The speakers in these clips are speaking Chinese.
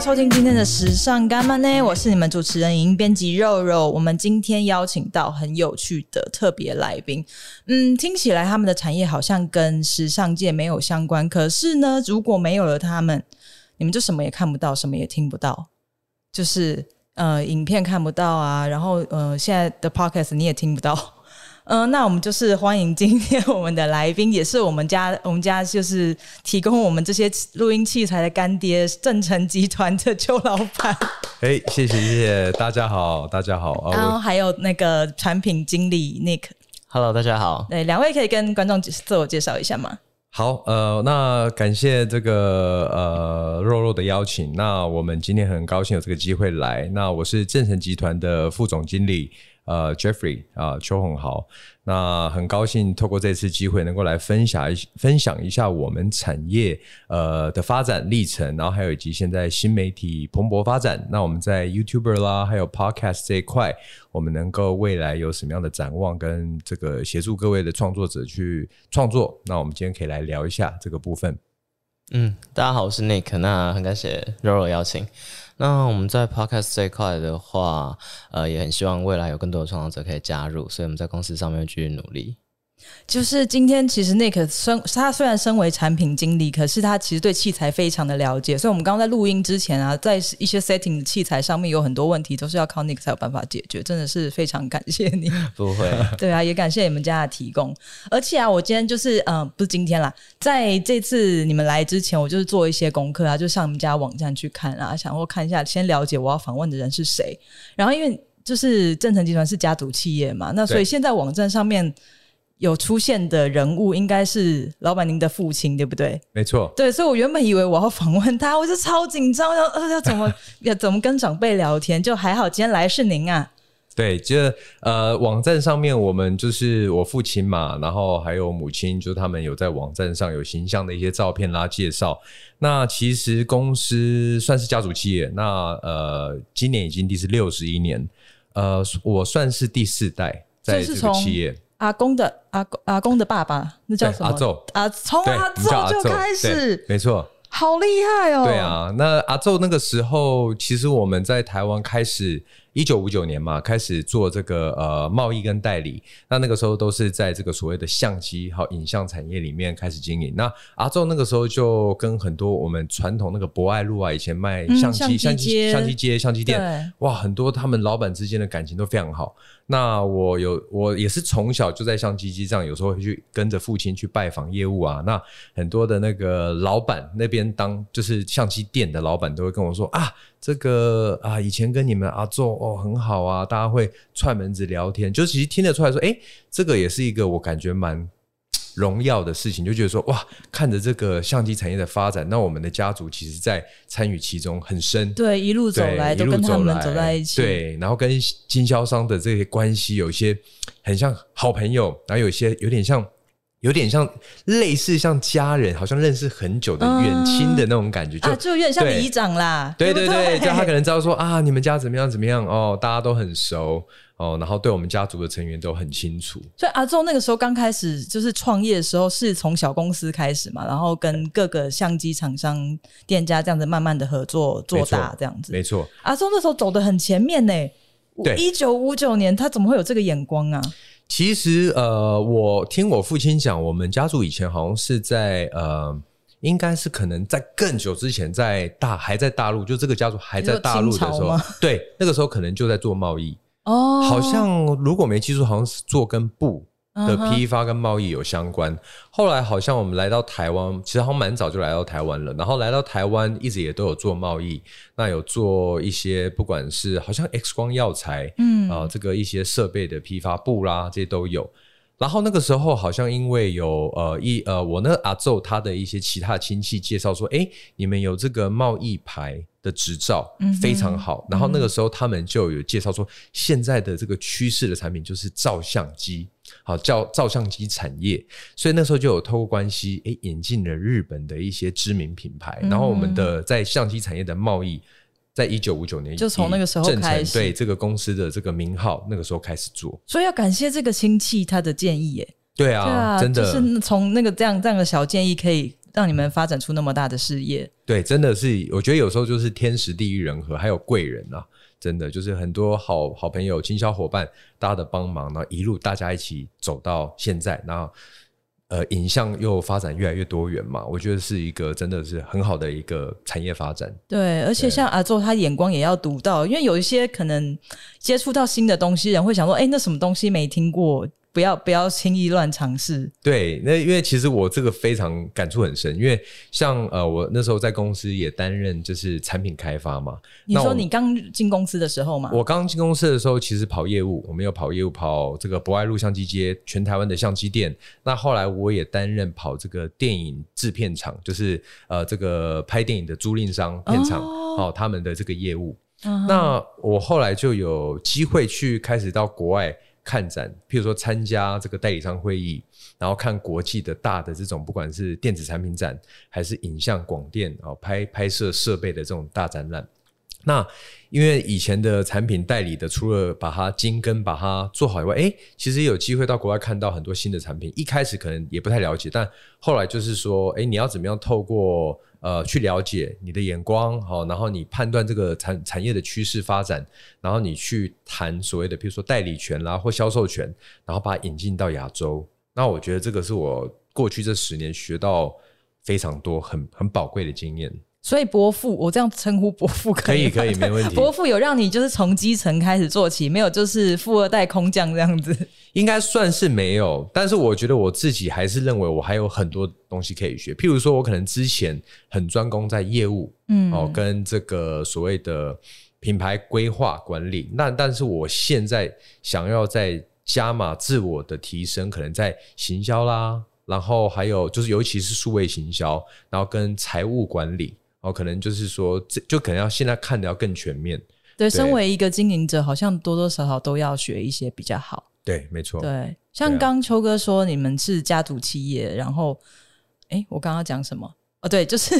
收听今天的时尚干嘛呢？我是你们主持人、影音编辑肉肉。我们今天邀请到很有趣的特别来宾。嗯，听起来他们的产业好像跟时尚界没有相关，可是呢，如果没有了他们，你们就什么也看不到，什么也听不到。就是呃，影片看不到啊，然后呃，现在的 podcast 你也听不到。嗯、呃，那我们就是欢迎今天我们的来宾，也是我们家我们家就是提供我们这些录音器材的干爹，正成集团的邱老板。哎，谢谢谢谢，大家好，大家好。然后还有那个产品经理 Nick。Hello，大家好。对，两位可以跟观众自我介绍一下吗？好，呃，那感谢这个呃肉肉的邀请。那我们今天很高兴有这个机会来。那我是正成集团的副总经理。呃，Jeffrey 啊、邱宏豪，那很高兴透过这次机会能够来分享一分享一下我们产业呃的发展历程，然后还有以及现在新媒体蓬勃发展，那我们在 YouTuber 啦，还有 Podcast 这一块，我们能够未来有什么样的展望，跟这个协助各位的创作者去创作，那我们今天可以来聊一下这个部分。嗯，大家好，我是 Nick，那很感谢 RoRo 邀请。那我们在 Podcast 这一块的话，呃，也很希望未来有更多的创作者可以加入，所以我们在公司上面继续努力。就是今天，其实 Nick 身他虽然身为产品经理，可是他其实对器材非常的了解。所以，我们刚刚在录音之前啊，在一些 setting 的器材上面有很多问题，都是要靠 Nick 才有办法解决。真的是非常感谢你。不会，对啊，也感谢你们家的提供。而且啊，我今天就是嗯、呃，不是今天啦，在这次你们来之前，我就是做一些功课啊，就上你们家网站去看啊，想说看一下，先了解我要访问的人是谁。然后，因为就是正成集团是家族企业嘛，那所以现在网站上面。有出现的人物应该是老板您的父亲，对不对？没错。对，所以我原本以为我要访问他，我就超紧张，要呃 要怎么要怎么跟长辈聊天，就还好今天来是您啊。对，就呃网站上面我们就是我父亲嘛，然后还有母亲，就他们有在网站上有形象的一些照片啦介绍。那其实公司算是家族企业，那呃今年已经第是六十一年，呃我算是第四代在这个企业。阿公的阿公阿公的爸爸，那叫什么？阿昼啊，从阿昼就开始，没错，好厉害哦。对啊，那阿昼那个时候，其实我们在台湾开始。一九五九年嘛，开始做这个呃贸易跟代理，那那个时候都是在这个所谓的相机和影像产业里面开始经营。那阿宙那个时候就跟很多我们传统那个博爱路啊，以前卖相机、嗯、相机、相机街、相机店，哇，很多他们老板之间的感情都非常好。那我有我也是从小就在相机机上，有时候会去跟着父亲去拜访业务啊。那很多的那个老板那边当就是相机店的老板都会跟我说啊。这个啊，以前跟你们阿祖哦很好啊，大家会串门子聊天，就其实听得出来说，哎，这个也是一个我感觉蛮荣耀的事情，就觉得说哇，看着这个相机产业的发展，那我们的家族其实在参与其中很深，对，一路走来都跟他们走在一起，对，然后跟经销商的这些关系有一些很像好朋友，然后有一些有点像。有点像类似像家人，好像认识很久的远亲的那种感觉，嗯、就、啊、就有点像里长啦。对对对，就他可能知道说啊，你们家怎么样怎么样哦，大家都很熟哦，然后对我们家族的成员都很清楚。所以阿周那个时候刚开始就是创业的时候，是从小公司开始嘛，然后跟各个相机厂商店家这样子慢慢的合作做大这样子。没错，阿周那时候走的很前面呢。对，一九五九年他怎么会有这个眼光啊？其实，呃，我听我父亲讲，我们家族以前好像是在呃，应该是可能在更久之前，在大还在大陆，就这个家族还在大陆的时候，对，那个时候可能就在做贸易哦，好像如果没记错，好像是做跟布。的批发跟贸易有相关，后来好像我们来到台湾，其实好像蛮早就来到台湾了。然后来到台湾，一直也都有做贸易，那有做一些不管是好像 X 光药材，嗯啊、呃，这个一些设备的批发布啦，这些都有。然后那个时候好像因为有呃一呃我那个阿昼他的一些其他亲戚介绍说，哎，你们有这个贸易牌的执照，非常好。然后那个时候他们就有介绍说，现在的这个趋势的产品就是照相机，好叫照相机产业。所以那时候就有透过关系，哎，引进了日本的一些知名品牌。然后我们的在相机产业的贸易。在一九五九年，就从那个时候开始，对这个公司的这个名号，那个时候开始做。所以要感谢这个亲戚他的建议，耶。对啊，对啊，真的，就是从那个这样这样的小建议，可以让你们发展出那么大的事业。对，真的是，我觉得有时候就是天时地利人和，还有贵人啊，真的就是很多好好朋友、经销伙伴，大家的帮忙，然后一路大家一起走到现在，然后。呃，影像又发展越来越多元嘛，我觉得是一个真的是很好的一个产业发展。对，而且像阿周，他眼光也要独到，因为有一些可能接触到新的东西，人会想说，哎，那什么东西没听过。不要不要轻易乱尝试。对，那因为其实我这个非常感触很深，因为像呃，我那时候在公司也担任就是产品开发嘛。你说你刚进公司的时候嘛？我刚进公司的时候，其实跑业务，我们有跑业务，跑这个博爱路相机街，全台湾的相机店。那后来我也担任跑这个电影制片厂，就是呃这个拍电影的租赁商片场，好、哦、他们的这个业务。嗯、那我后来就有机会去开始到国外。看展，譬如说参加这个代理商会议，然后看国际的大的这种，不管是电子产品展，还是影像广电啊，拍拍摄设备的这种大展览。那因为以前的产品代理的，除了把它精耕、把它做好以外，哎，其实有机会到国外看到很多新的产品。一开始可能也不太了解，但后来就是说，哎，你要怎么样透过呃去了解你的眼光，好，然后你判断这个产产业的趋势发展，然后你去谈所谓的，比如说代理权啦或销售权，然后把它引进到亚洲。那我觉得这个是我过去这十年学到非常多很很宝贵的经验。所以伯父，我这样称呼伯父可以可以，可以没问题。伯父有让你就是从基层开始做起，没有就是富二代空降这样子？应该算是没有，但是我觉得我自己还是认为我还有很多东西可以学。譬如说，我可能之前很专攻在业务，嗯，哦，跟这个所谓的品牌规划管理。那但是我现在想要在加码自我的提升，可能在行销啦，然后还有就是尤其是数位行销，然后跟财务管理。哦，可能就是说，这就可能要现在看的要更全面。对，身为一个经营者，好像多多少少都要学一些比较好。对，没错。对，像刚秋哥说，你们是家族企业，然后，哎，我刚刚讲什么？哦，对，就是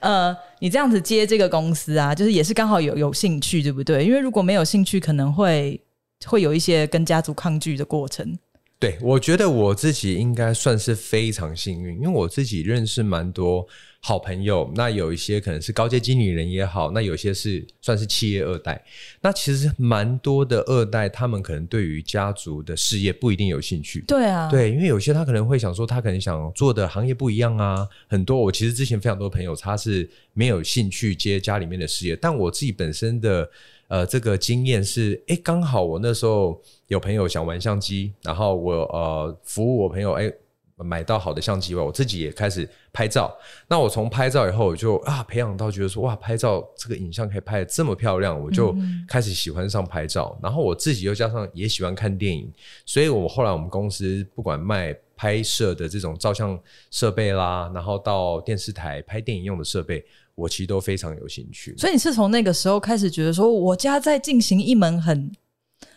呃，你这样子接这个公司啊，就是也是刚好有有兴趣，对不对？因为如果没有兴趣，可能会会有一些跟家族抗拒的过程。对，我觉得我自己应该算是非常幸运，因为我自己认识蛮多好朋友。那有一些可能是高阶经理人也好，那有些是算是企业二代。那其实蛮多的二代，他们可能对于家族的事业不一定有兴趣。对啊，对，因为有些他可能会想说，他可能想做的行业不一样啊。很多我其实之前非常多朋友，他是没有兴趣接家里面的事业，但我自己本身的。呃，这个经验是，哎，刚好我那时候有朋友想玩相机，然后我呃服务我朋友，哎，买到好的相机，我自己也开始拍照。那我从拍照以后，我就啊培养到觉得说，哇，拍照这个影像可以拍得这么漂亮，我就开始喜欢上拍照。嗯、然后我自己又加上也喜欢看电影，所以我后来我们公司不管卖拍摄的这种照相设备啦，然后到电视台拍电影用的设备。我其实都非常有兴趣，所以你是从那个时候开始觉得说，我家在进行一门很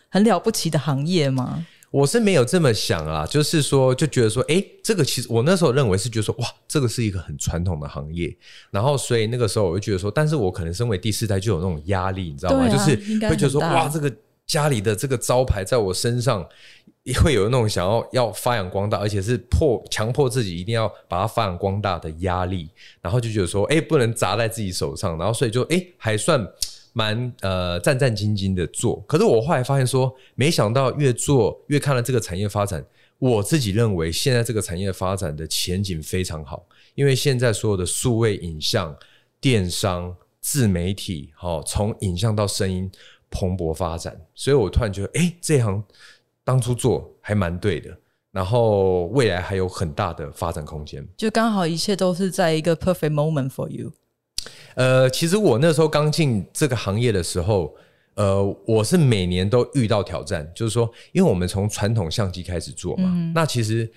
很了不起的行业吗？我是没有这么想啊，就是说就觉得说，哎、欸，这个其实我那时候认为是觉得说，哇，这个是一个很传统的行业，然后所以那个时候我就觉得说，但是我可能身为第四代就有那种压力，你知道吗？啊、就是会觉得说，哇，这个家里的这个招牌在我身上。也会有那种想要要发扬光大，而且是迫强迫自己一定要把它发扬光大的压力，然后就觉得说，哎，不能砸在自己手上，然后所以就哎，还算蛮呃战战兢兢的做。可是我后来发现说，没想到越做越看了这个产业发展，我自己认为现在这个产业发展的前景非常好，因为现在所有的数位影像、电商、自媒体，好，从影像到声音蓬勃发展，所以我突然觉得，哎，这行。当初做还蛮对的，然后未来还有很大的发展空间。就刚好一切都是在一个 perfect moment for you。呃，其实我那时候刚进这个行业的时候，呃，我是每年都遇到挑战，就是说，因为我们从传统相机开始做嘛，嗯、那其实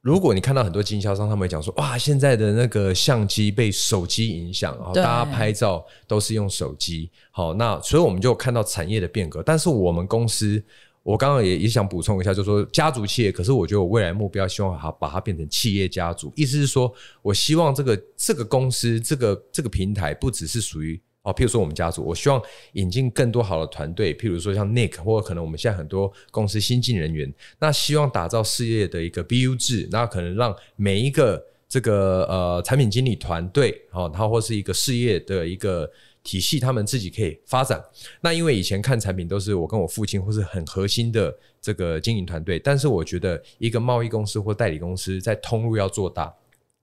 如果你看到很多经销商，他们会讲说，哇，现在的那个相机被手机影响，然后大家拍照都是用手机。好，那所以我们就看到产业的变革，但是我们公司。我刚刚也也想补充一下，就是说家族企业，可是我觉得我未来目标希望它把它变成企业家族，意思是说我希望这个这个公司这个这个平台不只是属于哦，譬如说我们家族，我希望引进更多好的团队，譬如说像 Nick 或者可能我们现在很多公司新进人员，那希望打造事业的一个 BU 制，那可能让每一个这个呃产品经理团队哦，它或是一个事业的一个体系，他们自己可以发展。那因为以前看产品都是我跟我父亲或是很核心的这个经营团队，但是我觉得一个贸易公司或代理公司在通路要做大。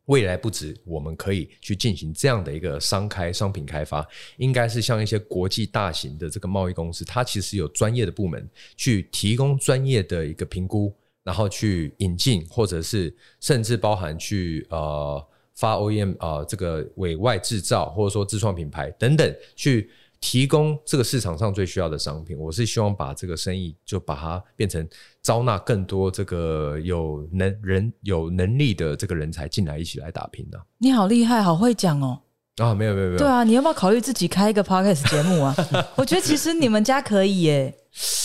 未来不止我们可以去进行这样的一个商开商品开发，应该是像一些国际大型的这个贸易公司，它其实有专业的部门去提供专业的一个评估，然后去引进，或者是甚至包含去呃发 OEM 呃这个委外制造，或者说自创品牌等等去。提供这个市场上最需要的商品，我是希望把这个生意就把它变成招纳更多这个有能人有能力的这个人才进来一起来打拼的。你好厉害，好会讲哦！啊，没有没有没有，对啊，你要不要考虑自己开一个 podcast 节目啊？我觉得其实你们家可以耶，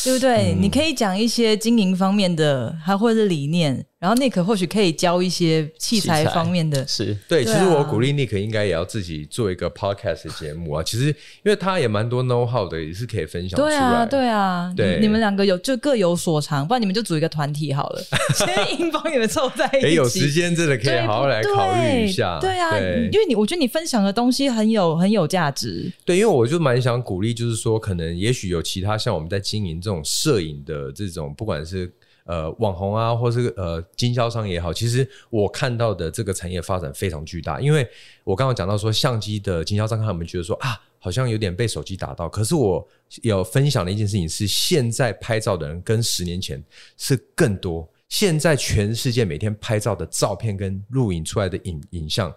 对不对？嗯、你可以讲一些经营方面的，还或者是理念。然后 Nick 或许可以教一些器材方面的，是对。其实我鼓励 Nick 应该也要自己做一个 podcast 节目啊。其实因为他也蛮多 know how 的，也是可以分享出来。对啊，对啊，对。你们两个有就各有所长，不然你们就组一个团体好了，先硬帮你们凑在一起。有时间真的可以好好来考虑一下。对啊，因为你我觉得你分享的东西很有很有价值。对，因为我就蛮想鼓励，就是说可能也许有其他像我们在经营这种摄影的这种，不管是。呃，网红啊，或是呃经销商也好，其实我看到的这个产业发展非常巨大。因为我刚刚讲到说，相机的经销商他们觉得说啊，好像有点被手机打到。可是我有分享的一件事情是，现在拍照的人跟十年前是更多。现在全世界每天拍照的照片跟录影出来的影影像，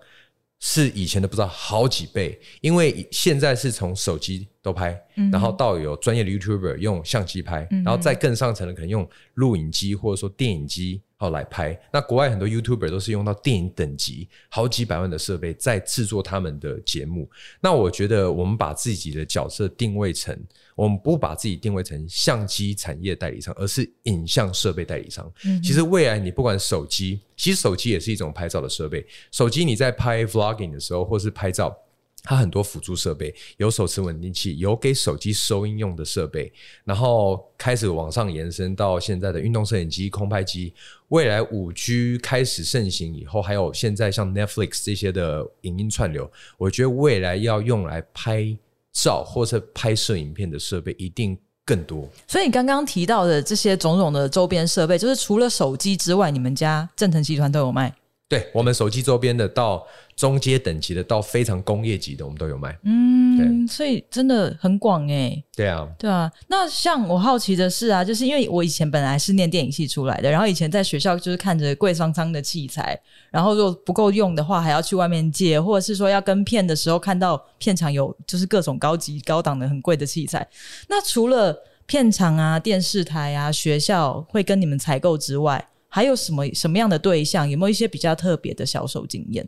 是以前的不知道好几倍。因为现在是从手机。都拍，然后到有专业的 YouTuber 用相机拍，然后再更上层的可能用录影机或者说电影机好来拍。那国外很多 YouTuber 都是用到电影等级好几百万的设备在制作他们的节目。那我觉得我们把自己的角色定位成，我们不把自己定位成相机产业代理商，而是影像设备代理商。其实未来你不管手机，其实手机也是一种拍照的设备。手机你在拍 Vlogging 的时候，或是拍照。它很多辅助设备，有手持稳定器，有给手机收音用的设备，然后开始往上延伸到现在的运动摄影机、空拍机。未来五 G 开始盛行以后，还有现在像 Netflix 这些的影音串流，我觉得未来要用来拍照或者拍摄影片的设备一定更多。所以你刚刚提到的这些种种的周边设备，就是除了手机之外，你们家正成集团都有卖？对，我们手机周边的到中阶等级的到非常工业级的，我们都有卖。嗯，对所以真的很广哎。对啊，对啊。那像我好奇的是啊，就是因为我以前本来是念电影系出来的，然后以前在学校就是看着贵桑桑的器材，然后如果不够用的话，还要去外面借，或者是说要跟片的时候看到片场有就是各种高级高档的很贵的器材。那除了片场啊、电视台啊、学校会跟你们采购之外，还有什么什么样的对象？有没有一些比较特别的销售经验？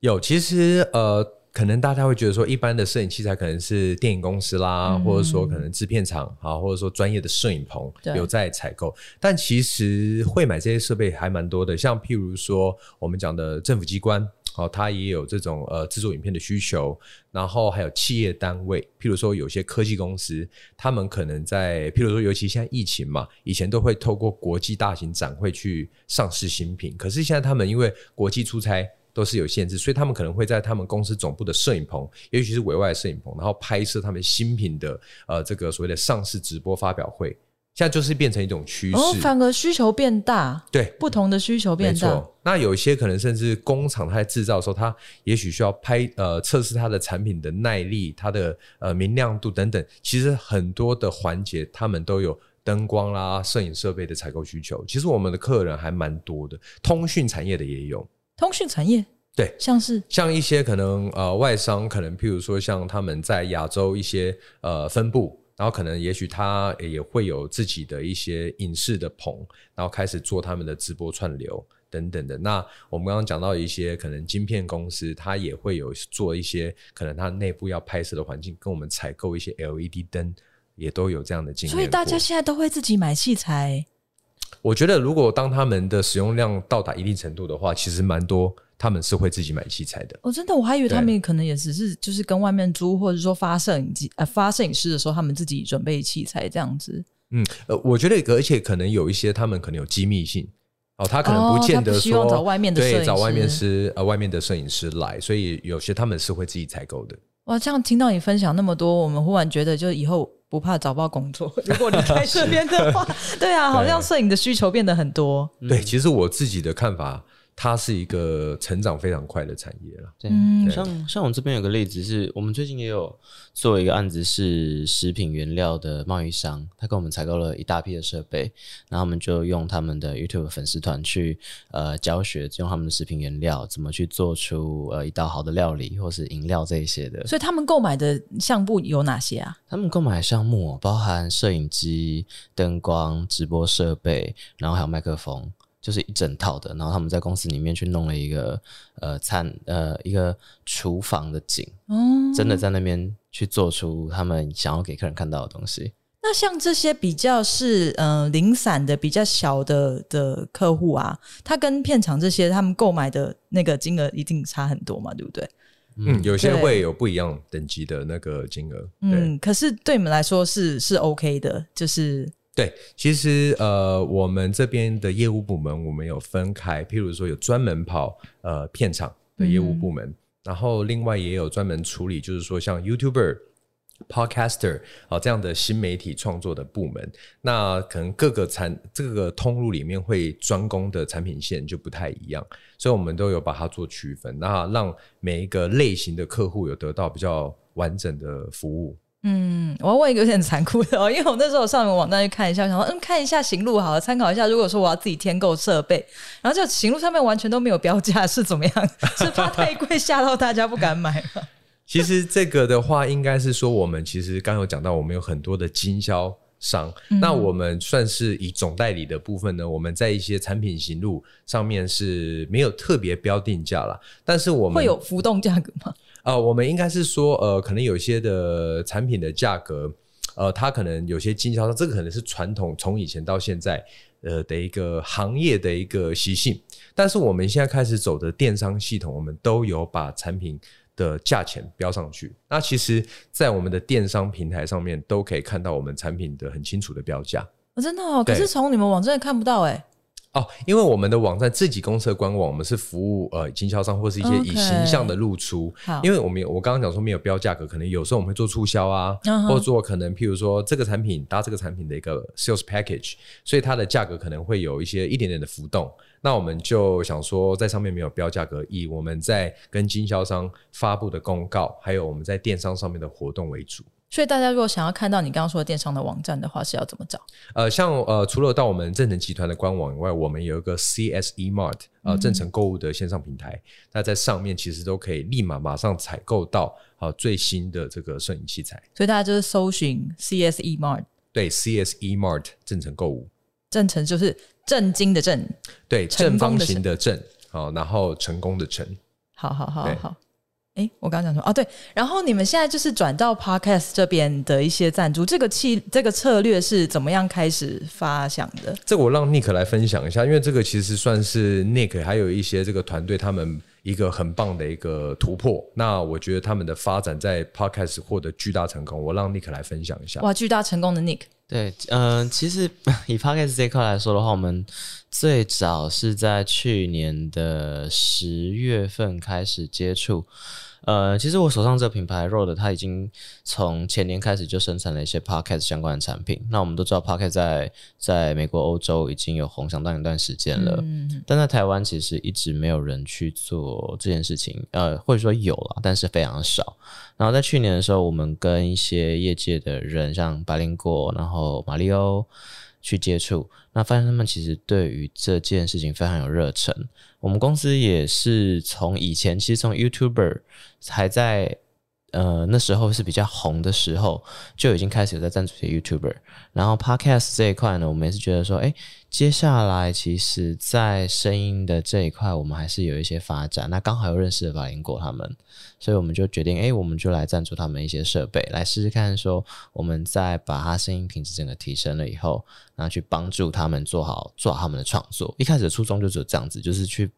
有，其实呃，可能大家会觉得说，一般的摄影器材可能是电影公司啦，嗯、或者说可能制片厂啊，或者说专业的摄影棚有在采购。但其实会买这些设备还蛮多的，像譬如说我们讲的政府机关。哦，他也有这种呃制作影片的需求，然后还有企业单位，譬如说有些科技公司，他们可能在譬如说，尤其现在疫情嘛，以前都会透过国际大型展会去上市新品，可是现在他们因为国际出差都是有限制，所以他们可能会在他们公司总部的摄影棚，尤其是委外摄影棚，然后拍摄他们新品的呃这个所谓的上市直播发表会。现在就是变成一种趋势，哦，反而需求变大，对，不同的需求变大。那有一些可能甚至工厂它在制造的时候，它也许需要拍呃测试它的产品的耐力、它的呃明亮度等等。其实很多的环节，他们都有灯光啦、摄影设备的采购需求。其实我们的客人还蛮多的，通讯产业的也有。通讯产业，对，像是像一些可能呃外商，可能譬如说像他们在亚洲一些呃分部。然后可能也许他也会有自己的一些影视的棚，然后开始做他们的直播串流等等的。那我们刚刚讲到一些可能晶片公司，它也会有做一些可能它内部要拍摄的环境，跟我们采购一些 LED 灯，也都有这样的经验。所以大家现在都会自己买器材。我觉得如果当他们的使用量到达一定程度的话，其实蛮多。他们是会自己买器材的。哦，真的，我还以为他们可能也只是就是跟外面租，或者说发摄影机呃发摄影师的时候，他们自己准备器材这样子。嗯，呃，我觉得而且可能有一些他们可能有机密性，哦，他可能不见得说、哦、希望找外面的对，找外面师呃外面的摄影师来，所以有些他们是会自己采购的。哇，这样听到你分享那么多，我们忽然觉得，就以后不怕找不到工作。如果你在这边的话，对啊，好像摄影的需求变得很多。对，其实我自己的看法。它是一个成长非常快的产业了。嗯，像像我们这边有个例子是，我们最近也有做一个案子，是食品原料的贸易商，他跟我们采购了一大批的设备，然后我们就用他们的 YouTube 粉丝团去呃教学，用他们的食品原料怎么去做出呃一道好的料理或是饮料这一些的。所以他们购买的项目有哪些啊？他们购买的项目包含摄影机、灯光、直播设备，然后还有麦克风。就是一整套的，然后他们在公司里面去弄了一个呃餐呃一个厨房的景，哦，真的在那边去做出他们想要给客人看到的东西。那像这些比较是呃零散的比较小的的客户啊，他跟片场这些他们购买的那个金额一定差很多嘛，对不对？嗯，有些会有不一样等级的那个金额。嗯，可是对你们来说是是 OK 的，就是。对，其实呃，我们这边的业务部门，我们有分开，譬如说有专门跑呃片场的业务部门，嗯、然后另外也有专门处理，就是说像 YouTuber、Podcaster 啊、呃、这样的新媒体创作的部门。那可能各个产这个通路里面会专攻的产品线就不太一样，所以我们都有把它做区分，那让每一个类型的客户有得到比较完整的服务。嗯，我要问一个有点残酷的哦，因为我那时候上你们网站去看一下，想说嗯，看一下行路好了，参考一下。如果说我要自己添购设备，然后就行路上面完全都没有标价，是怎么样？是怕太贵吓到大家不敢买吗？其实这个的话，应该是说我们其实刚有讲到，我们有很多的经销商，嗯、那我们算是以总代理的部分呢，我们在一些产品行路上面是没有特别标定价了，但是我们会有浮动价格吗？呃，我们应该是说，呃，可能有些的产品的价格，呃，它可能有些经销商，这个可能是传统从以前到现在，呃的一个行业的一个习性。但是我们现在开始走的电商系统，我们都有把产品的价钱标上去。那其实，在我们的电商平台上面，都可以看到我们产品的很清楚的标价。哦，真的哦，可是从你们网站看不到哎。哦，因为我们的网站自己公司的官网，我们是服务呃经销商或是一些以形象的露出。Okay, 因为我们有我刚刚讲说没有标价格，可能有时候我们会做促销啊，uh huh. 或者做可能譬如说这个产品搭这个产品的一个 sales package，所以它的价格可能会有一些一点点的浮动。那我们就想说，在上面没有标价格，以我们在跟经销商发布的公告，还有我们在电商上面的活动为主。所以大家如果想要看到你刚刚说的电商的网站的话，是要怎么找？呃，像呃，除了到我们正成集团的官网以外，我们有一个 CSE Mart 呃正成购物的线上平台，嗯、那在上面其实都可以立马马上采购到呃最新的这个摄影器材。所以大家就是搜寻 CSE Mart，对，CSE Mart 正成购物，正成就是正经的正，对，正方形的正，好，然后成功的成，好好好好。哎，我刚刚讲说啊，对，然后你们现在就是转到 Podcast 这边的一些赞助，这个气这个策略是怎么样开始发想的？这个我让 Nick 来分享一下，因为这个其实算是 Nick 还有一些这个团队他们一个很棒的一个突破。那我觉得他们的发展在 Podcast 获得巨大成功，我让 Nick 来分享一下。哇，巨大成功的 Nick。对，嗯、呃，其实以 Podcast 这一块来说的话，我们最早是在去年的十月份开始接触。呃，其实我手上这个品牌 Rode，它已经从前年开始就生产了一些 Podcast 相关的产品。那我们都知道 Podcast 在在美国、欧洲已经有红相当一段时间了，嗯、但在台湾其实一直没有人去做这件事情。呃，或者说有了，但是非常少。然后在去年的时候，我们跟一些业界的人，像百灵果，然后马里欧。去接触，那发现他们其实对于这件事情非常有热忱。我们公司也是从以前，其实从 YouTuber 还在。呃，那时候是比较红的时候，就已经开始有在赞助一些 YouTuber。然后 Podcast 这一块呢，我们也是觉得说，哎，接下来其实，在声音的这一块，我们还是有一些发展。那刚好又认识了法林果他们，所以我们就决定，哎，我们就来赞助他们一些设备，来试试看，说我们在把他声音品质整个提升了以后，然后去帮助他们做好做好他们的创作。一开始的初衷就只有这样子，就是去。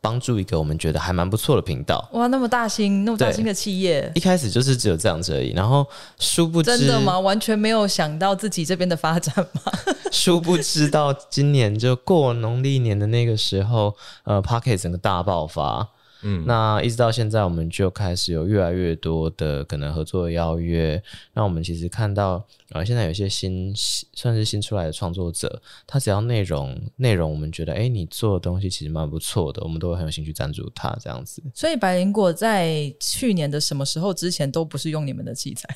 帮助一个我们觉得还蛮不错的频道。哇，那么大型，那么大型的企业，一开始就是只有这样子而已。然后殊不知，真的吗？完全没有想到自己这边的发展吗？殊不知到今年就过农历年的那个时候，呃，Podcast 整个大爆发。嗯，那一直到现在，我们就开始有越来越多的可能合作邀约。那我们其实看到，啊、呃，现在有些新算是新出来的创作者，他只要内容内容，我们觉得，哎、欸，你做的东西其实蛮不错的，我们都会很有兴趣赞助他这样子。所以白灵果在去年的什么时候之前都不是用你们的器材？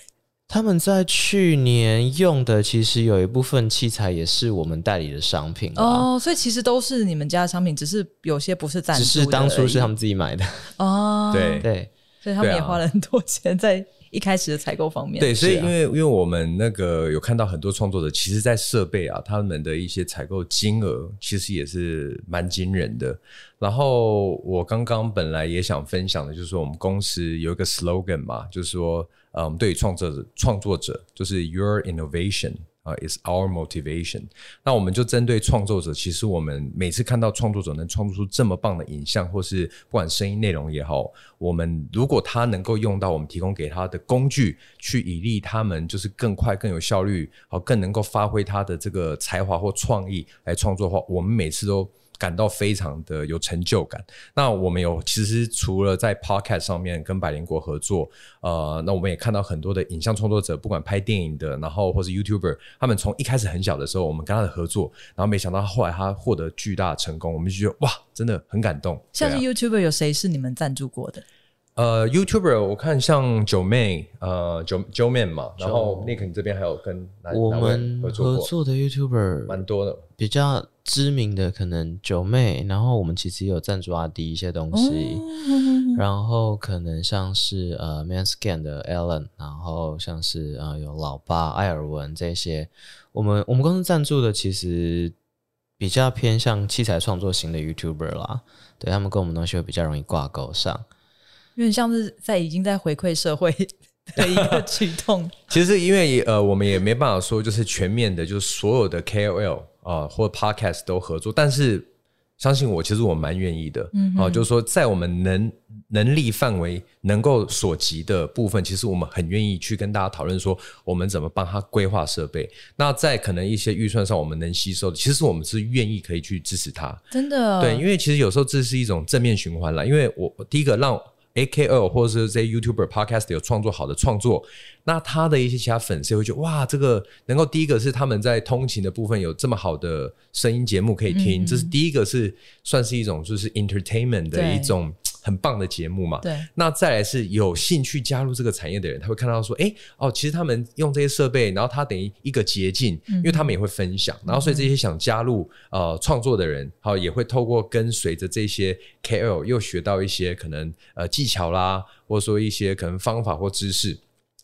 他们在去年用的，其实有一部分器材也是我们代理的商品哦，所以其实都是你们家的商品，只是有些不是赞助，只是当初是他们自己买的。哦。对。对，所以他们也花了很多钱在一开始的采购方面。对，所以因为因为我们那个有看到很多创作者，其实，在设备啊，他们的一些采购金额其实也是蛮惊人的。然后我刚刚本来也想分享的，就是说我们公司有一个 slogan 嘛，就是说。嗯，我们对于创作者，创作者就是 Your innovation 啊，is our motivation。那我们就针对创作者，其实我们每次看到创作者能创作出这么棒的影像，或是不管声音内容也好，我们如果他能够用到我们提供给他的工具，去以利他们，就是更快、更有效率，好，更能够发挥他的这个才华或创意来创作的话，我们每次都。感到非常的有成就感。那我们有其实除了在 Podcast 上面跟百灵国合作，呃，那我们也看到很多的影像创作者，不管拍电影的，然后或是 YouTuber，他们从一开始很小的时候，我们跟他的合作，然后没想到后来他获得巨大成功，我们就觉得哇，真的很感动。像是 YouTuber 有谁是你们赞助过的？呃，YouTuber 我看像九妹，呃，九九妹嘛，然后 Nick 你这边还有跟哪我们合作，合作的 YouTuber 蛮多的，比较知名的可能九妹，然后我们其实也有赞助阿迪一些东西，哦、然后可能像是呃 Manscan 的 Alan，然后像是呃有老八艾尔文这些，我们我们公司赞助的其实比较偏向器材创作型的 YouTuber 啦，对他们跟我们东西会比较容易挂钩上。因为像是在已经在回馈社会 的一个举动。其实因为呃，我们也没办法说就是全面的，就是所有的 KOL 啊、呃、或 Podcast 都合作，但是相信我，其实我蛮愿意的。嗯，啊，就是说在我们能能力范围能够所及的部分，其实我们很愿意去跟大家讨论说，我们怎么帮他规划设备。那在可能一些预算上我们能吸收的，其实我们是愿意可以去支持他。真的，对，因为其实有时候这是一种正面循环了。因为我第一个让 AKL 或者是这些 YouTuber、Podcast 有创作好的创作，那他的一些其他粉丝会觉得哇，这个能够第一个是他们在通勤的部分有这么好的声音节目可以听，嗯、这是第一个是算是一种就是 entertainment 的一种。很棒的节目嘛，对。那再来是有兴趣加入这个产业的人，他会看到说，哎、欸，哦，其实他们用这些设备，然后他等于一个捷径，嗯、因为他们也会分享，然后所以这些想加入呃创作的人，好也会透过跟随着这些 KOL 又学到一些可能呃技巧啦，或者说一些可能方法或知识，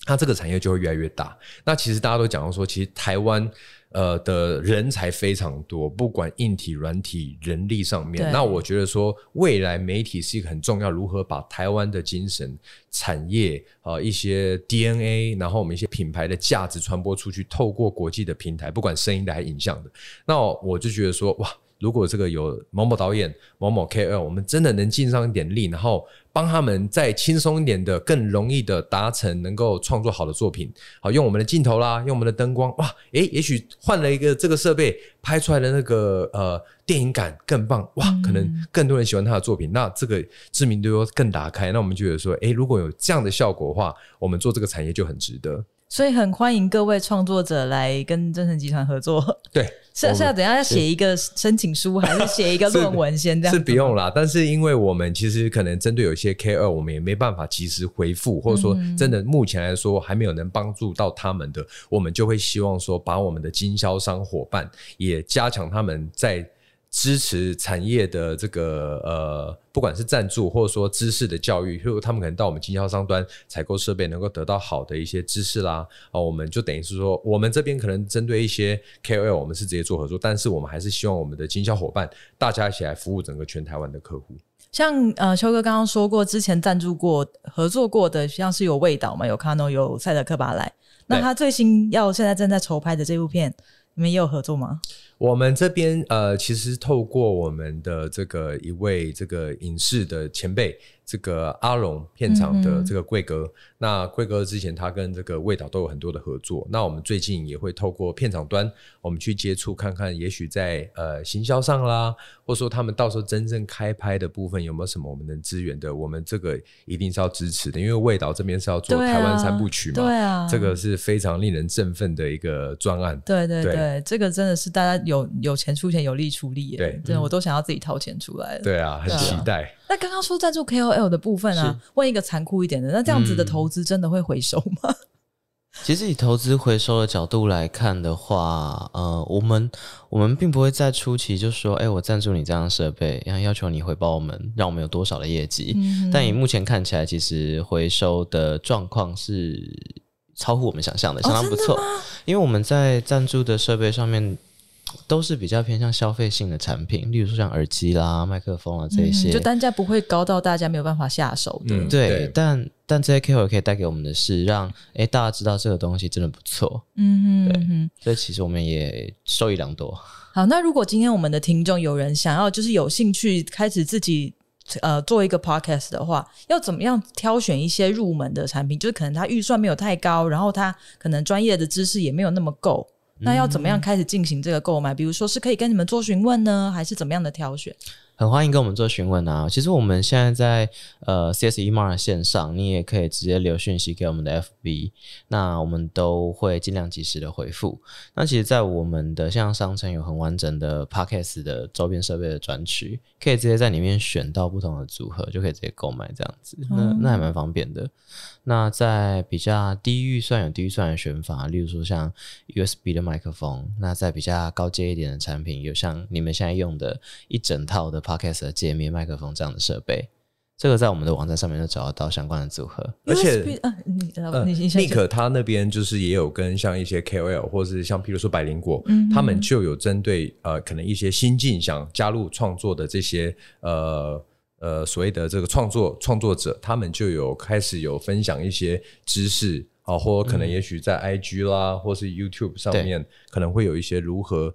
那这个产业就会越来越大。那其实大家都讲到说，其实台湾。呃的人才非常多，不管硬体、软体、人力上面。那我觉得说，未来媒体是一个很重要，如何把台湾的精神、产业啊、呃、一些 DNA，然后我们一些品牌的价值传播出去，透过国际的平台，不管声音的还是影像的。那我就觉得说，哇。如果这个有某某导演、某某 KOL，我们真的能尽上一点力，然后帮他们再轻松一点的、更容易的达成能够创作好的作品，好用我们的镜头啦，用我们的灯光，哇，诶，也许换了一个这个设备拍出来的那个呃电影感更棒，哇，可能更多人喜欢他的作品，那这个知名度又更打开，那我们觉得说，诶，如果有这样的效果的话，我们做这个产业就很值得。所以很欢迎各位创作者来跟正成集团合作。对，是是要等下要写一个申请书，还是写一个论文先 这样？是不用啦，但是因为我们其实可能针对有一些 KOL，我们也没办法及时回复，或者说真的目前来说还没有能帮助到他们的，我们就会希望说把我们的经销商伙伴也加强他们在。支持产业的这个呃，不管是赞助或者说知识的教育，就他们可能到我们经销商端采购设备，能够得到好的一些知识啦。哦，我们就等于是说，我们这边可能针对一些 KOL，我们是直接做合作，但是我们还是希望我们的经销伙伴大家一起来服务整个全台湾的客户。像呃，邱哥刚刚说过，之前赞助过、合作过的，像是有味道嘛，有 Cano，有赛德克巴莱。那他最新要现在正在筹拍的这部片。你们也有合作吗？我们这边呃，其实透过我们的这个一位这个影视的前辈。这个阿龙片场的这个贵哥，嗯、那贵哥之前他跟这个味道都有很多的合作。那我们最近也会透过片场端，我们去接触看看，也许在呃行销上啦，或者说他们到时候真正开拍的部分有没有什么我们能支援的，我们这个一定是要支持的。因为味道这边是要做台湾三部曲嘛，对啊，这个是非常令人振奋的一个专案。对对对，对这个真的是大家有有钱出钱，有力出力耶，对，真的我都想要自己掏钱出来。对啊，很期待。那刚刚说赞助 KOL 的部分啊，问一个残酷一点的，那这样子的投资真的会回收吗？嗯、其实以投资回收的角度来看的话，呃，我们我们并不会在初期就说，哎、欸，我赞助你这样设备，然后要求你回报我们，让我们有多少的业绩。嗯、但以目前看起来，其实回收的状况是超乎我们想象的，相当不错。哦、因为我们在赞助的设备上面。都是比较偏向消费性的产品，例如说像耳机啦、麦克风啊这些，嗯、就单价不会高到大家没有办法下手的。嗯、对，对但但这些 KOL 可以带给我们的是让诶大家知道这个东西真的不错。嗯哼，对，所以其实我们也受益良多。好，那如果今天我们的听众有人想要就是有兴趣开始自己呃做一个 podcast 的话，要怎么样挑选一些入门的产品？就是可能他预算没有太高，然后他可能专业的知识也没有那么够。那要怎么样开始进行这个购买？比如说是可以跟你们做询问呢，还是怎么样的挑选？很欢迎跟我们做询问啊！其实我们现在在呃 CSE Mart 线上，你也可以直接留讯息给我们的 FB，那我们都会尽量及时的回复。那其实，在我们的线上商城有很完整的 Podcast 的周边设备的专区，可以直接在里面选到不同的组合，就可以直接购买这样子。那那还蛮方便的。那在比较低预算有低预算的选法，例如说像 USB 的麦克风。那在比较高阶一点的产品，有像你们现在用的一整套的。Podcast 的界面、麦克风这样的设备，这个在我们的网站上面就找得到相关的组合。而且，呃，你你 Nick 他那边就是也有跟像一些 KOL，或是像譬如说百灵果，嗯、他们就有针对呃可能一些新进想加入创作的这些呃呃所谓的这个创作创作者，他们就有开始有分享一些知识啊，或可能也许在 IG 啦，嗯、或是 YouTube 上面可能会有一些如何。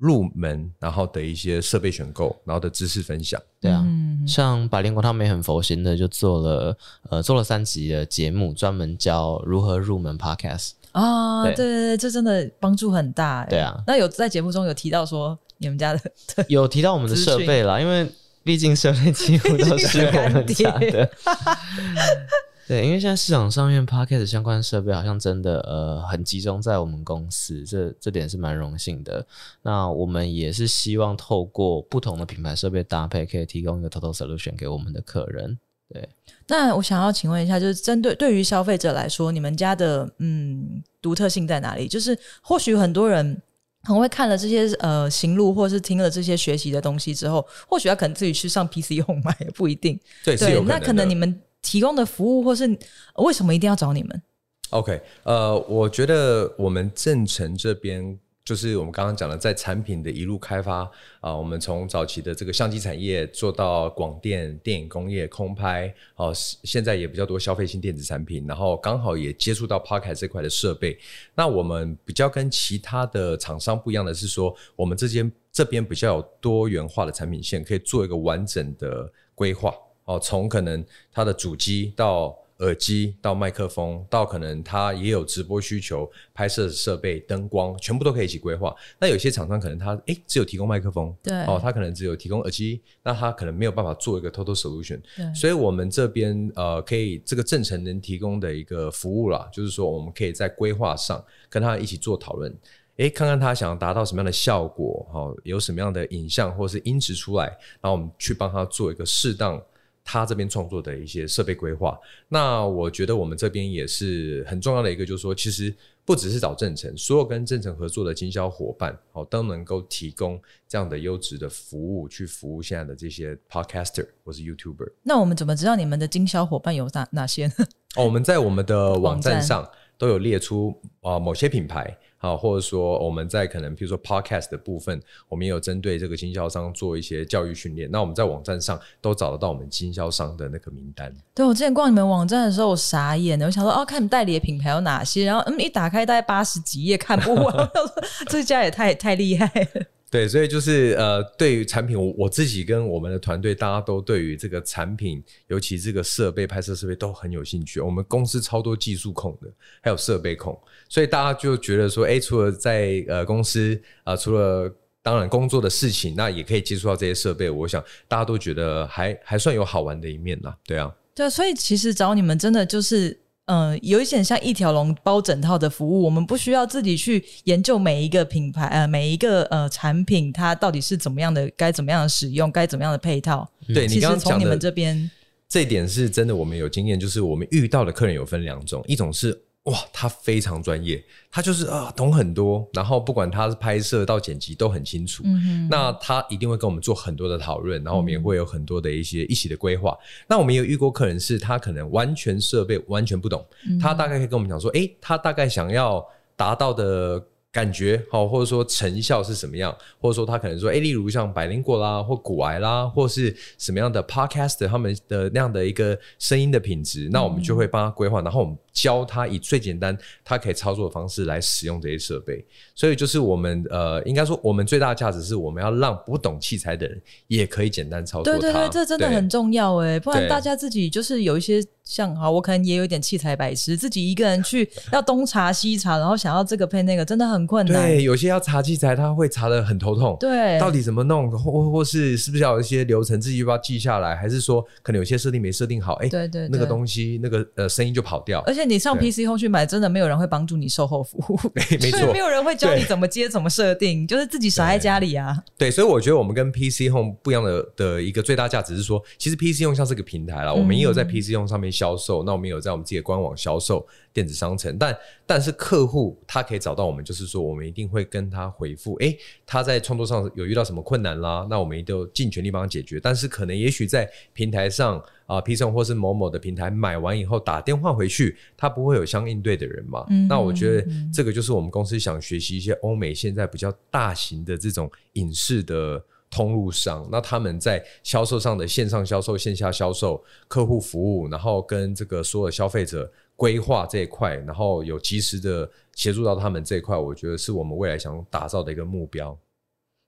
入门，然后的一些设备选购，然后的知识分享，对啊，嗯、像百灵果他们也很佛心的，就做了呃做了三集的节目，专门教如何入门 Podcast 啊，对。对对，这真的帮助很大，对啊。那有在节目中有提到说你们家的，有提到我们的设备啦，因为毕竟设备几乎都是我们家的。对，因为现在市场上面 Podcast 相关设备好像真的呃很集中在我们公司，这这点是蛮荣幸的。那我们也是希望透过不同的品牌设备搭配，可以提供一个 Total Solution 给我们的客人。对，那我想要请问一下，就是针对对于消费者来说，你们家的嗯独特性在哪里？就是或许很多人很会看了这些呃行路，或是听了这些学习的东西之后，或许他可能自己去上 PC Home 买，也不一定。对，对，那可能你们。提供的服务，或是为什么一定要找你们？OK，呃，我觉得我们正成这边就是我们刚刚讲的，在产品的一路开发啊、我们从早期的这个相机产业做到广电、电影工业、空拍，哦、现在也比较多消费性电子产品，然后刚好也接触到 Podcast 这块的设备。那我们比较跟其他的厂商不一样的是说，我们这边这边比较有多元化的产品线，可以做一个完整的规划。哦，从可能它的主机到耳机到麦克风，到可能它也有直播需求、拍摄设备、灯光，全部都可以一起规划。那有些厂商可能他诶只有提供麦克风，对，哦，他可能只有提供耳机，那他可能没有办法做一个 total solution。对，所以我们这边呃可以这个正成能提供的一个服务啦，就是说我们可以在规划上跟他一起做讨论，诶，看看他想要达到什么样的效果，哈，有什么样的影像或是音质出来，然后我们去帮他做一个适当。他这边创作的一些设备规划，那我觉得我们这边也是很重要的一个，就是说，其实不只是找正成，所有跟正成合作的经销伙伴，哦，都能够提供这样的优质的服务，去服务现在的这些 Podcaster 或是 YouTuber。那我们怎么知道你们的经销伙伴有哪哪些呢？哦，我们在我们的网站上都有列出啊、呃，某些品牌好，或者说我们在可能比如说 podcast 的部分，我们也有针对这个经销商做一些教育训练。那我们在网站上都找得到我们经销商的那个名单。对，我之前逛你们网站的时候，我傻眼了，我想说哦，看你代理的品牌有哪些，然后嗯，一打开大概八十几页看不完，这家也太太厉害了。对，所以就是呃，对于产品，我我自己跟我们的团队，大家都对于这个产品，尤其这个设备、拍摄设备都很有兴趣。我们公司超多技术控的，还有设备控，所以大家就觉得说，哎，除了在呃公司啊、除了当然工作的事情，那也可以接触到这些设备。我想大家都觉得还还算有好玩的一面啦。对啊，对啊，所以其实找你们真的就是。嗯，有一些像一条龙包整套的服务，我们不需要自己去研究每一个品牌，呃，每一个呃产品它到底是怎么样的，该怎么样的使用，该怎么样的配套。对，其实从你们这边，这一点是真的，我们有经验，就是我们遇到的客人有分两种，一种是。哇，他非常专业，他就是啊懂很多，然后不管他是拍摄到剪辑都很清楚。嗯，那他一定会跟我们做很多的讨论，然后我们也会有很多的一些一起的规划。嗯、那我们也有遇过客人是他可能完全设备完全不懂，嗯、他大概可以跟我们讲说，诶，他大概想要达到的。感觉好，或者说成效是什么样，或者说他可能说，哎，例如像百灵果啦，或古癌啦，或是什么样的 podcast，他们的那样的一个声音的品质，那我们就会帮他规划，然后我们教他以最简单他可以操作的方式来使用这些设备。所以就是我们呃，应该说我们最大的价值是我们要让不懂器材的人也可以简单操作。对对对，这真的很重要哎，不然大家自己就是有一些。像啊，我可能也有点器材白痴，自己一个人去要东查西查，然后想要这个配那个，真的很困难。对，有些要查器材，他会查的很头痛。对，到底怎么弄，或或是是不是要有一些流程，自己要不要记下来，还是说可能有些设定没设定好？哎，对对，那个东西那个呃声音就跑掉。而且你上 PC Home 去买，真的没有人会帮助你售后服务，没没错，没有人会教你怎么接、怎么设定，就是自己傻在家里啊。对，所以我觉得我们跟 PC Home 不一样的的一个最大价值是说，其实 PC Home 像是个平台啦，我们也有在 PC Home 上面销售，那我们有。在我们自己的官网销售电子商城，但但是客户他可以找到我们，就是说我们一定会跟他回复，诶，他在创作上有遇到什么困难啦，那我们一定尽全力帮他解决。但是可能也许在平台上啊、呃、，PChome 或是某某的平台买完以后打电话回去，他不会有相应对的人嘛？嗯、那我觉得这个就是我们公司想学习一些欧美现在比较大型的这种影视的。通路上，那他们在销售上的线上销售、线下销售、客户服务，然后跟这个所有消费者规划这一块，然后有及时的协助到他们这一块，我觉得是我们未来想打造的一个目标。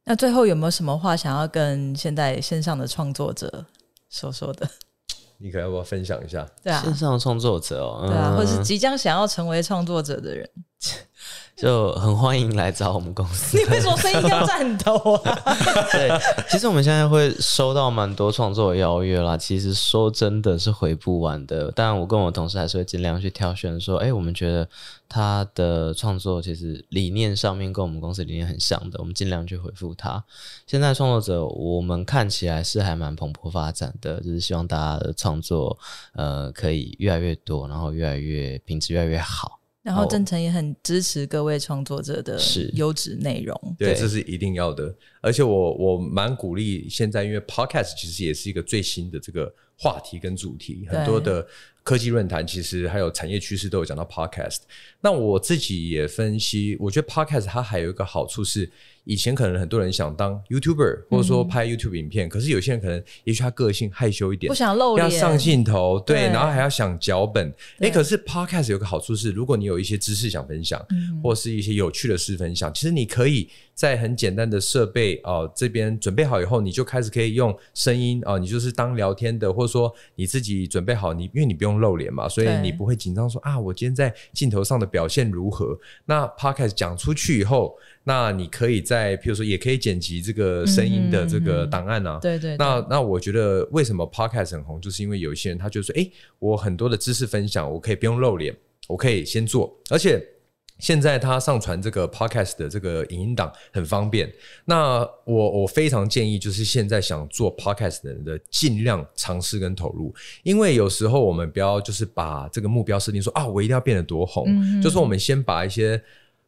那最后有没有什么话想要跟现在线上的创作者说说的？你可要不要分享一下？对啊，线上的创作者哦，对啊，或者是即将想要成为创作者的人。就很欢迎来找我们公司。你为什么声音要颤抖啊？对，其实我们现在会收到蛮多创作的邀约啦。其实说真的是回不完的。当然，我跟我同事还是会尽量去挑选，说，哎、欸，我们觉得他的创作其实理念上面跟我们公司理念很像的，我们尽量去回复他。现在创作者我们看起来是还蛮蓬勃发展的，就是希望大家的创作呃可以越来越多，然后越来越品质越来越好。然后正成也很支持各位创作者的优质内容，对，对，这是一定要的。而且我我蛮鼓励现在，因为 Podcast 其实也是一个最新的这个话题跟主题，很多的科技论坛其实还有产业趋势都有讲到 Podcast。那我自己也分析，我觉得 Podcast 它还有一个好处是。以前可能很多人想当 YouTuber，或者说拍 YouTube 影片，嗯、可是有些人可能也许他个性害羞一点，不想露脸，要上镜头，对，对。然后还要想脚本。诶可是 Podcast 有个好处是，如果你有一些知识想分享，嗯、或是一些有趣的事分享，其实你可以在很简单的设备哦、呃、这边准备好以后，你就开始可以用声音哦、呃，你就是当聊天的，或者说你自己准备好，你因为你不用露脸嘛，所以你不会紧张说啊，我今天在镜头上的表现如何？那 Podcast 讲出去以后。那你可以在，譬如说，也可以剪辑这个声音的这个档案啊。对对。那那我觉得，为什么 Podcast 很红，就是因为有一些人他就说，诶，我很多的知识分享，我可以不用露脸，我可以先做。而且现在他上传这个 Podcast 的这个影音档很方便。那我我非常建议，就是现在想做 Podcast 的人的尽量尝试跟投入，因为有时候我们不要就是把这个目标设定说啊，我一定要变得多红，就是我们先把一些。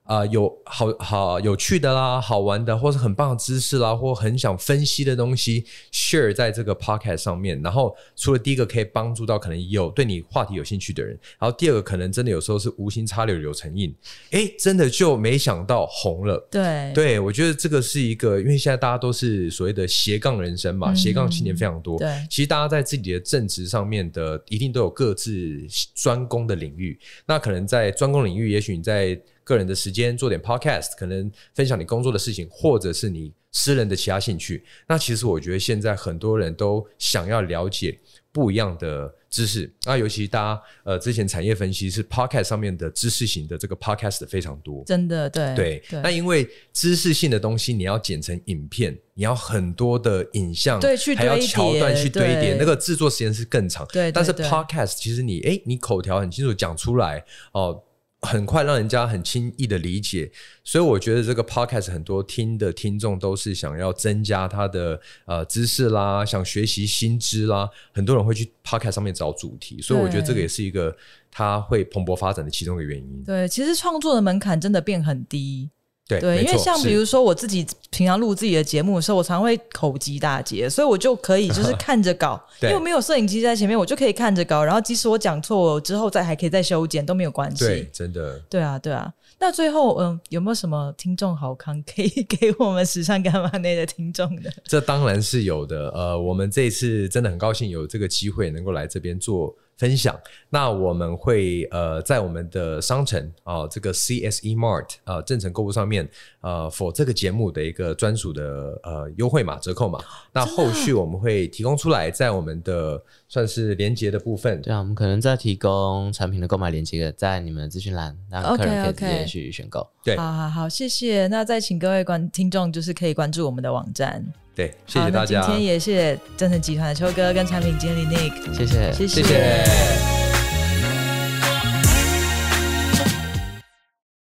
啊、呃，有好好有趣的啦，好玩的，或是很棒的知识啦，或很想分析的东西，share 在这个 podcast 上面。然后，除了第一个可以帮助到可能有对你话题有兴趣的人，然后第二个可能真的有时候是无心插柳柳成荫，哎，真的就没想到红了。对，对我觉得这个是一个，因为现在大家都是所谓的斜杠人生嘛，嗯、斜杠青年非常多。对，其实大家在自己的正职上面的一定都有各自专攻的领域。那可能在专攻领域，也许你在个人的时间做点 podcast，可能分享你工作的事情，或者是你私人的其他兴趣。那其实我觉得现在很多人都想要了解不一样的知识。那尤其大家呃之前产业分析是 podcast 上面的知识型的这个 podcast 非常多，真的对对。那因为知识性的东西你要剪成影片，你要很多的影像，对，去还要桥段去堆叠，那个制作时间是更长。对，但是 podcast 其实你哎，你口条很清楚讲出来哦。很快让人家很轻易的理解，所以我觉得这个 podcast 很多听的听众都是想要增加他的呃知识啦，想学习新知啦，很多人会去 podcast 上面找主题，所以我觉得这个也是一个他会蓬勃发展的其中一个原因。对，其实创作的门槛真的变很低。对，对，因为像比如说我自己平常录自己的节目的时候，我常会口吃大捷，所以我就可以就是 看着稿，因为我没有摄影机在前面，我就可以看着稿，然后即使我讲错，我之后再还可以再修剪都没有关系。对，真的。对啊，对啊。那最后，嗯，有没有什么听众好康可以给我们时尚干嘛内的听众的？这当然是有的。呃，我们这一次真的很高兴有这个机会能够来这边做。分享，那我们会呃在我们的商城啊、呃，这个 CSE Mart 啊、呃，正成购物上面呃，for 这个节目的一个专属的呃优惠码折扣码。那后续我们会提供出来，在我们的算是连接的部分。对啊，我们可能在提供产品的购买连接，在你们的资讯栏，那客人可以直接去选购。Okay, okay. 对，好好好，谢谢。那再请各位观听众就是可以关注我们的网站。对，谢谢大家。今天也谢谢正成集团的秋哥跟产品经理 Nick，谢谢，谢谢。谢谢。